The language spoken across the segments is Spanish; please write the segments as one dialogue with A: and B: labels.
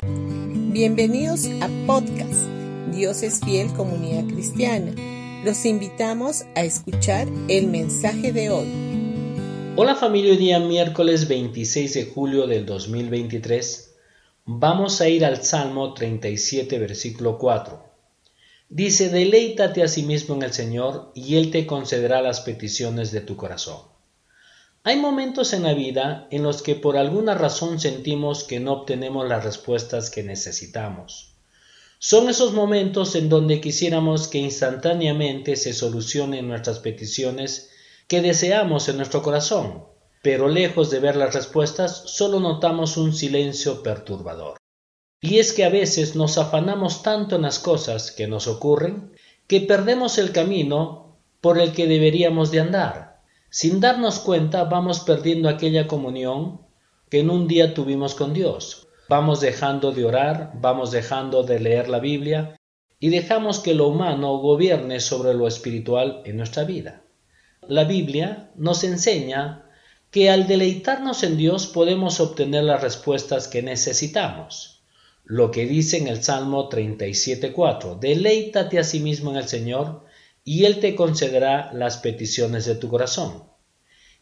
A: Bienvenidos a podcast Dios es fiel comunidad cristiana. Los invitamos a escuchar el mensaje de hoy.
B: Hola familia, hoy día miércoles 26 de julio del 2023 vamos a ir al Salmo 37 versículo 4. Dice, deleítate a sí mismo en el Señor y Él te concederá las peticiones de tu corazón. Hay momentos en la vida en los que por alguna razón sentimos que no obtenemos las respuestas que necesitamos. Son esos momentos en donde quisiéramos que instantáneamente se solucionen nuestras peticiones que deseamos en nuestro corazón, pero lejos de ver las respuestas solo notamos un silencio perturbador. Y es que a veces nos afanamos tanto en las cosas que nos ocurren que perdemos el camino por el que deberíamos de andar sin darnos cuenta vamos perdiendo aquella comunión que en un día tuvimos con Dios. Vamos dejando de orar, vamos dejando de leer la Biblia y dejamos que lo humano gobierne sobre lo espiritual en nuestra vida. La Biblia nos enseña que al deleitarnos en Dios podemos obtener las respuestas que necesitamos. Lo que dice en el Salmo 37.4, deleítate a sí mismo en el Señor y Él te concederá las peticiones de tu corazón.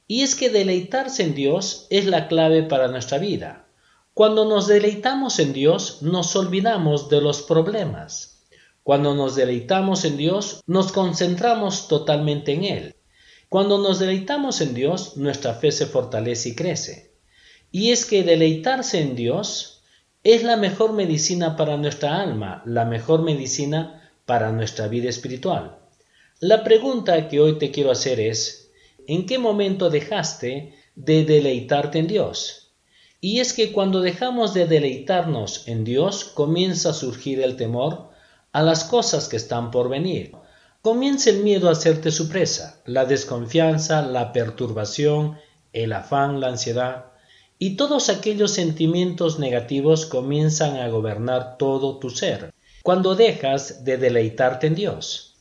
B: Y es que deleitarse en Dios es la clave para nuestra vida. Cuando nos deleitamos en Dios, nos olvidamos de los problemas. Cuando nos deleitamos en Dios, nos concentramos totalmente en Él. Cuando nos deleitamos en Dios, nuestra fe se fortalece y crece. Y es que deleitarse en Dios es la mejor medicina para nuestra alma, la mejor medicina para nuestra vida espiritual. La pregunta que hoy te quiero hacer es, ¿en qué momento dejaste de deleitarte en Dios? Y es que cuando dejamos de deleitarnos en Dios, comienza a surgir el temor a las cosas que están por venir. Comienza el miedo a hacerte su presa, la desconfianza, la perturbación, el afán, la ansiedad, y todos aquellos sentimientos negativos comienzan a gobernar todo tu ser, cuando dejas de deleitarte en Dios.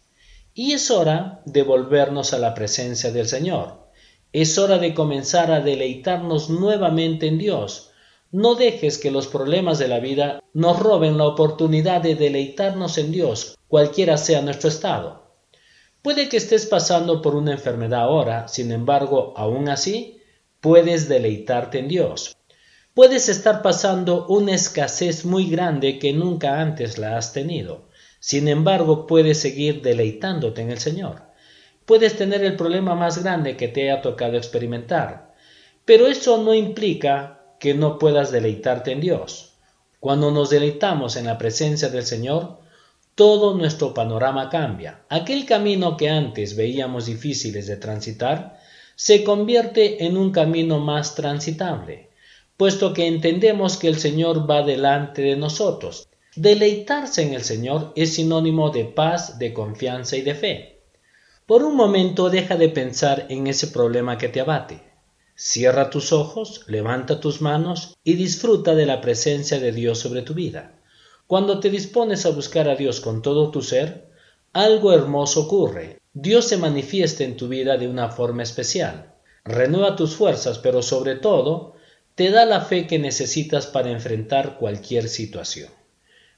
B: Y es hora de volvernos a la presencia del Señor. Es hora de comenzar a deleitarnos nuevamente en Dios. No dejes que los problemas de la vida nos roben la oportunidad de deleitarnos en Dios, cualquiera sea nuestro estado. Puede que estés pasando por una enfermedad ahora, sin embargo, aún así, puedes deleitarte en Dios. Puedes estar pasando una escasez muy grande que nunca antes la has tenido. Sin embargo, puedes seguir deleitándote en el Señor. Puedes tener el problema más grande que te haya tocado experimentar, pero eso no implica que no puedas deleitarte en Dios. Cuando nos deleitamos en la presencia del Señor, todo nuestro panorama cambia. Aquel camino que antes veíamos difíciles de transitar, se convierte en un camino más transitable, puesto que entendemos que el Señor va delante de nosotros Deleitarse en el Señor es sinónimo de paz, de confianza y de fe. Por un momento deja de pensar en ese problema que te abate. Cierra tus ojos, levanta tus manos y disfruta de la presencia de Dios sobre tu vida. Cuando te dispones a buscar a Dios con todo tu ser, algo hermoso ocurre. Dios se manifiesta en tu vida de una forma especial. Renueva tus fuerzas, pero sobre todo, te da la fe que necesitas para enfrentar cualquier situación.